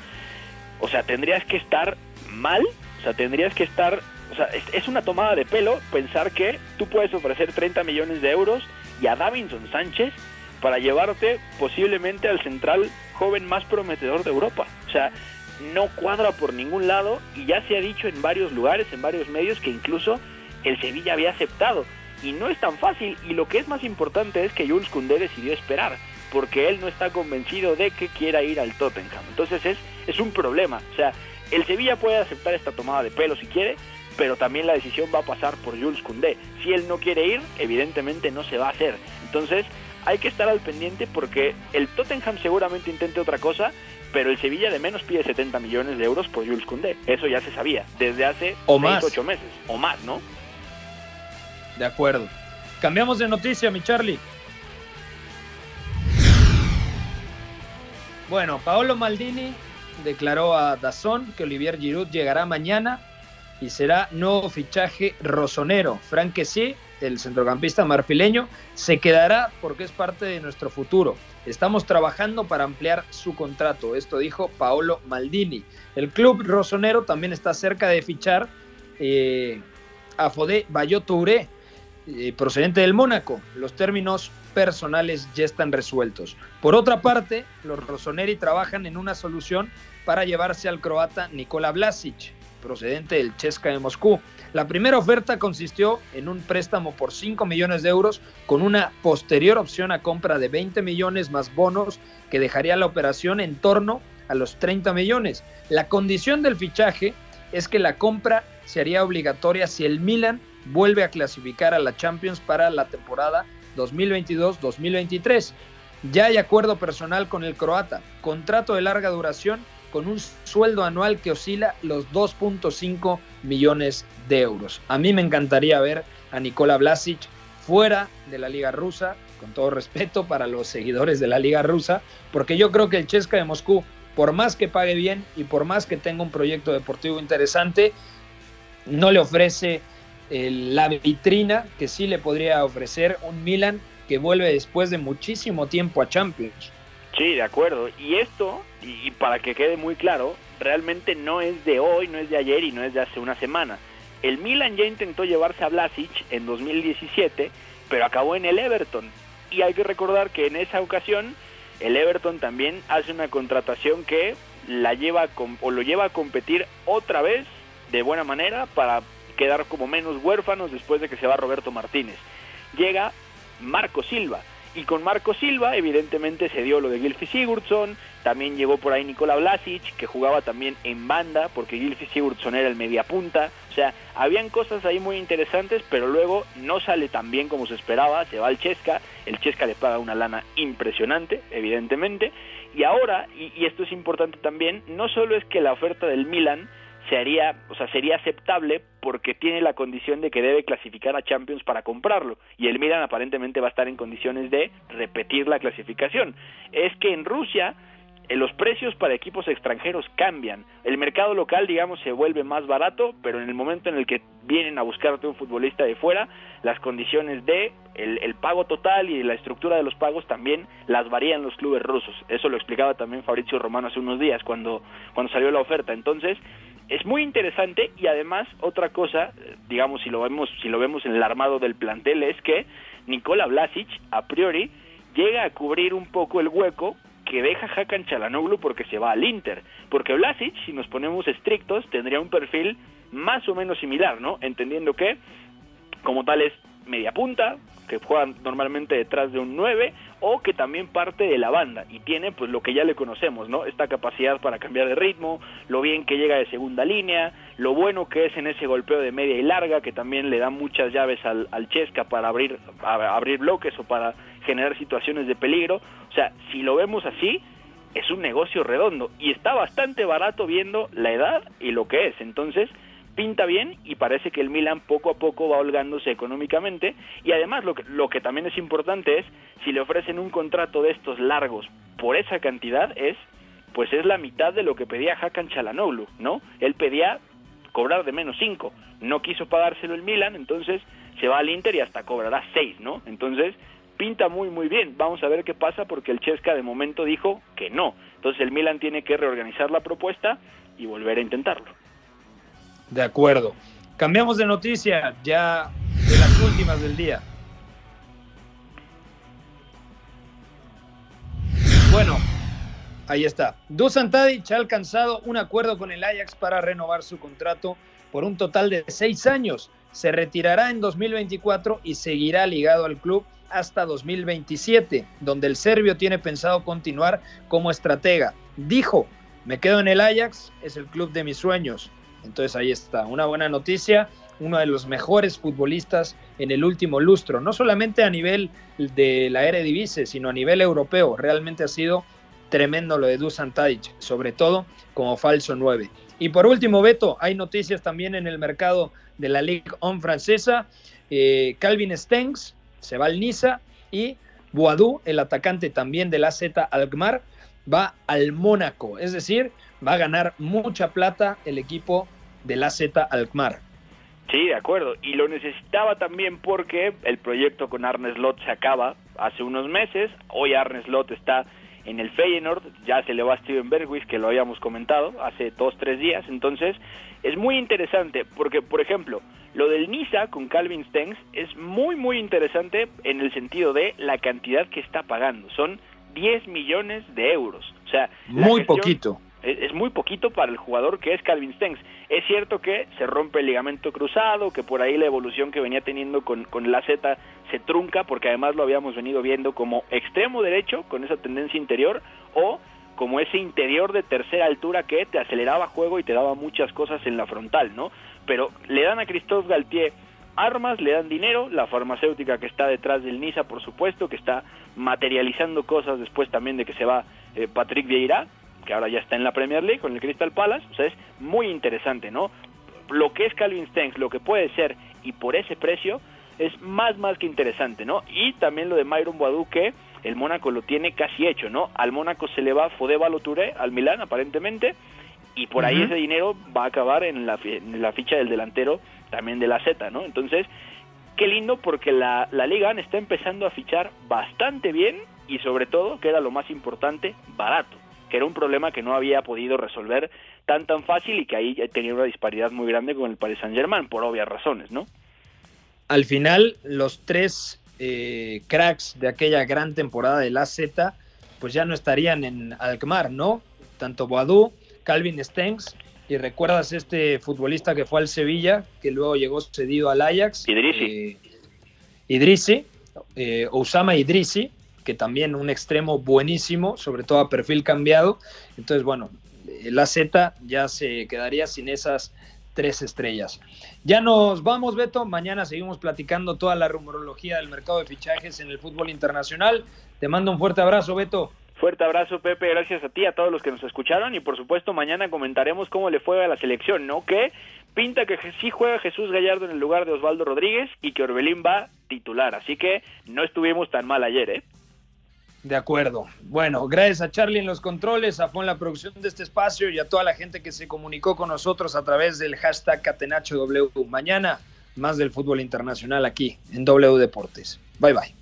o sea, tendrías que estar mal, o sea, tendrías que estar o sea, es, una tomada de pelo pensar que tú puedes ofrecer 30 millones de euros y a Davinson Sánchez para llevarte posiblemente al central joven más prometedor de Europa. O sea, no cuadra por ningún lado y ya se ha dicho en varios lugares, en varios medios, que incluso el Sevilla había aceptado. Y no es tan fácil y lo que es más importante es que Jules Koundé decidió esperar porque él no está convencido de que quiera ir al Tottenham. Entonces es, es un problema. O sea, el Sevilla puede aceptar esta tomada de pelo si quiere, pero también la decisión va a pasar por Jules Koundé. Si él no quiere ir, evidentemente no se va a hacer. Entonces, hay que estar al pendiente porque el Tottenham seguramente intente otra cosa, pero el Sevilla de menos pide 70 millones de euros por Jules Koundé. Eso ya se sabía desde hace o 6, 8 meses o más, ¿no? De acuerdo. Cambiamos de noticia, mi Charlie. Bueno, Paolo Maldini declaró a Dazón que Olivier Giroud llegará mañana y será nuevo fichaje rosonero. Frank sí, el centrocampista marfileño, se quedará porque es parte de nuestro futuro. Estamos trabajando para ampliar su contrato. Esto dijo Paolo Maldini. El club rosonero también está cerca de fichar eh, a Fodé Bayo Touré, eh, procedente del Mónaco. Los términos personales ya están resueltos. Por otra parte, los rosoneri trabajan en una solución para llevarse al croata Nikola Vlasic, procedente del Chesca de Moscú. La primera oferta consistió en un préstamo por 5 millones de euros con una posterior opción a compra de 20 millones más bonos que dejaría la operación en torno a los 30 millones. La condición del fichaje es que la compra se haría obligatoria si el Milan vuelve a clasificar a la Champions para la temporada 2022-2023. Ya hay acuerdo personal con el croata, contrato de larga duración con un sueldo anual que oscila los 2.5 millones de euros. A mí me encantaría ver a Nikola Vlasic fuera de la liga rusa, con todo respeto para los seguidores de la liga rusa, porque yo creo que el Chesca de Moscú, por más que pague bien y por más que tenga un proyecto deportivo interesante, no le ofrece eh, la vitrina que sí le podría ofrecer un Milan que vuelve después de muchísimo tiempo a Champions. Sí, de acuerdo. Y esto, y para que quede muy claro, realmente no es de hoy, no es de ayer y no es de hace una semana. El Milan ya intentó llevarse a Vlasic en 2017, pero acabó en el Everton. Y hay que recordar que en esa ocasión el Everton también hace una contratación que la lleva o lo lleva a competir otra vez de buena manera para quedar como menos huérfanos después de que se va Roberto Martínez. Llega Marco Silva Y con Marco Silva, evidentemente se dio lo de Gilfi Sigurdsson, también llegó por ahí Nikola Vlasic, que jugaba también en banda, porque Gilfi Sigurdsson era el mediapunta. O sea, habían cosas ahí muy interesantes, pero luego no sale tan bien como se esperaba, se va al Chesca, el Chesca le paga una lana impresionante, evidentemente. Y ahora, y, esto es importante también, no solo es que la oferta del Milan sería, o sea, sería aceptable porque tiene la condición de que debe clasificar a Champions para comprarlo y el Milan aparentemente va a estar en condiciones de repetir la clasificación. Es que en Rusia eh, los precios para equipos extranjeros cambian. El mercado local, digamos, se vuelve más barato, pero en el momento en el que vienen a buscarte un futbolista de fuera, las condiciones de el, el, pago total y la estructura de los pagos también las varían los clubes rusos. Eso lo explicaba también Fabrizio Romano hace unos días cuando, cuando salió la oferta. Entonces, es muy interesante y además otra cosa, digamos si lo vemos si lo vemos en el armado del plantel es que Nikola Vlasic a priori llega a cubrir un poco el hueco que deja Hakan Chalanoglu porque se va al Inter, porque Vlasic si nos ponemos estrictos tendría un perfil más o menos similar, ¿no? Entendiendo que como tal es media punta, que juega normalmente detrás de un 9 o que también parte de la banda y tiene pues lo que ya le conocemos, ¿no? Esta capacidad para cambiar de ritmo, lo bien que llega de segunda línea, lo bueno que es en ese golpeo de media y larga que también le da muchas llaves al, al Chesca para abrir, a, abrir bloques o para generar situaciones de peligro. O sea, si lo vemos así, es un negocio redondo y está bastante barato viendo la edad y lo que es. Entonces, pinta bien y parece que el Milan poco a poco va holgándose económicamente y además lo que, lo que también es importante es si le ofrecen un contrato de estos largos por esa cantidad es pues es la mitad de lo que pedía Hakan Chalanoglu, ¿no? Él pedía cobrar de menos 5, no quiso pagárselo el Milan, entonces se va al Inter y hasta cobrará 6, ¿no? Entonces pinta muy muy bien, vamos a ver qué pasa porque el Chesca de momento dijo que no, entonces el Milan tiene que reorganizar la propuesta y volver a intentarlo. De acuerdo. Cambiamos de noticia ya de las últimas del día. Bueno, ahí está. Dusan Tadic ha alcanzado un acuerdo con el Ajax para renovar su contrato por un total de seis años. Se retirará en 2024 y seguirá ligado al club hasta 2027, donde el serbio tiene pensado continuar como estratega. Dijo, me quedo en el Ajax, es el club de mis sueños. Entonces ahí está, una buena noticia, uno de los mejores futbolistas en el último lustro, no solamente a nivel de la Eredivisie, sino a nivel europeo. Realmente ha sido tremendo lo de Dusan Tadic, sobre todo como falso 9. Y por último, Beto, hay noticias también en el mercado de la Ligue 1 francesa. Eh, Calvin Stengs se va al Niza y Boadou, el atacante también del AZ Alkmaar, va al Mónaco. Es decir, va a ganar mucha plata el equipo del AZ Alkmaar. Sí, de acuerdo. Y lo necesitaba también porque el proyecto con Arne Slot se acaba hace unos meses. Hoy Arne Slot está en el Feyenoord, ya se le va a Steven Bergwijn, que lo habíamos comentado hace dos, tres días. Entonces, es muy interesante porque, por ejemplo, lo del Niza con Calvin Stengs es muy, muy interesante en el sentido de la cantidad que está pagando. Son 10 millones de euros. O sea, muy gestión, poquito. Es, es, muy poquito para el jugador que es Calvin Stengs. Es cierto que se rompe el ligamento cruzado, que por ahí la evolución que venía teniendo con, con la Z se trunca, porque además lo habíamos venido viendo como extremo derecho, con esa tendencia interior, o como ese interior de tercera altura que te aceleraba juego y te daba muchas cosas en la frontal, ¿no? Pero le dan a Christophe Galtier armas, le dan dinero, la farmacéutica que está detrás del Niza, por supuesto, que está materializando cosas después también de que se va eh, Patrick Vieira, que ahora ya está en la Premier League con el Crystal Palace, o sea, es muy interesante, ¿no? Lo que es Calvin Stengs, lo que puede ser, y por ese precio, es más, más que interesante, ¿no? Y también lo de Myron Boadu, que el Mónaco lo tiene casi hecho, ¿no? Al Mónaco se le va Fode Baloturé, al Milán, aparentemente, y por ahí uh -huh. ese dinero va a acabar en la, en la ficha del delantero también de la Z, ¿no? Entonces, qué lindo porque la, la Liga está empezando a fichar bastante bien y sobre todo, que era lo más importante, barato, que era un problema que no había podido resolver tan tan fácil y que ahí tenía una disparidad muy grande con el Paris Saint Germain, por obvias razones, ¿no? Al final, los tres eh, cracks de aquella gran temporada de la Z, pues ya no estarían en Alkmaar, ¿no? Tanto Boadou, Calvin Stengs y recuerdas este futbolista que fue al Sevilla, que luego llegó cedido al Ajax. Idrisi. Eh, Idrisi, eh, Osama Idrisi, que también un extremo buenísimo, sobre todo a perfil cambiado. Entonces, bueno, la Z ya se quedaría sin esas tres estrellas. Ya nos vamos, Beto. Mañana seguimos platicando toda la rumorología del mercado de fichajes en el fútbol internacional. Te mando un fuerte abrazo, Beto. Fuerte abrazo, Pepe. Gracias a ti, a todos los que nos escucharon. Y por supuesto, mañana comentaremos cómo le fue a la selección, ¿no? Que pinta que sí juega Jesús Gallardo en el lugar de Osvaldo Rodríguez y que Orbelín va titular. Así que no estuvimos tan mal ayer, ¿eh? De acuerdo. Bueno, gracias a Charlie en los controles, a Fon la producción de este espacio y a toda la gente que se comunicó con nosotros a través del hashtag CatenachoW. Mañana, más del fútbol internacional aquí en W Deportes. Bye bye.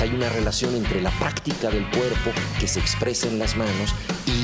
Hay una relación entre la práctica del cuerpo que se expresa en las manos y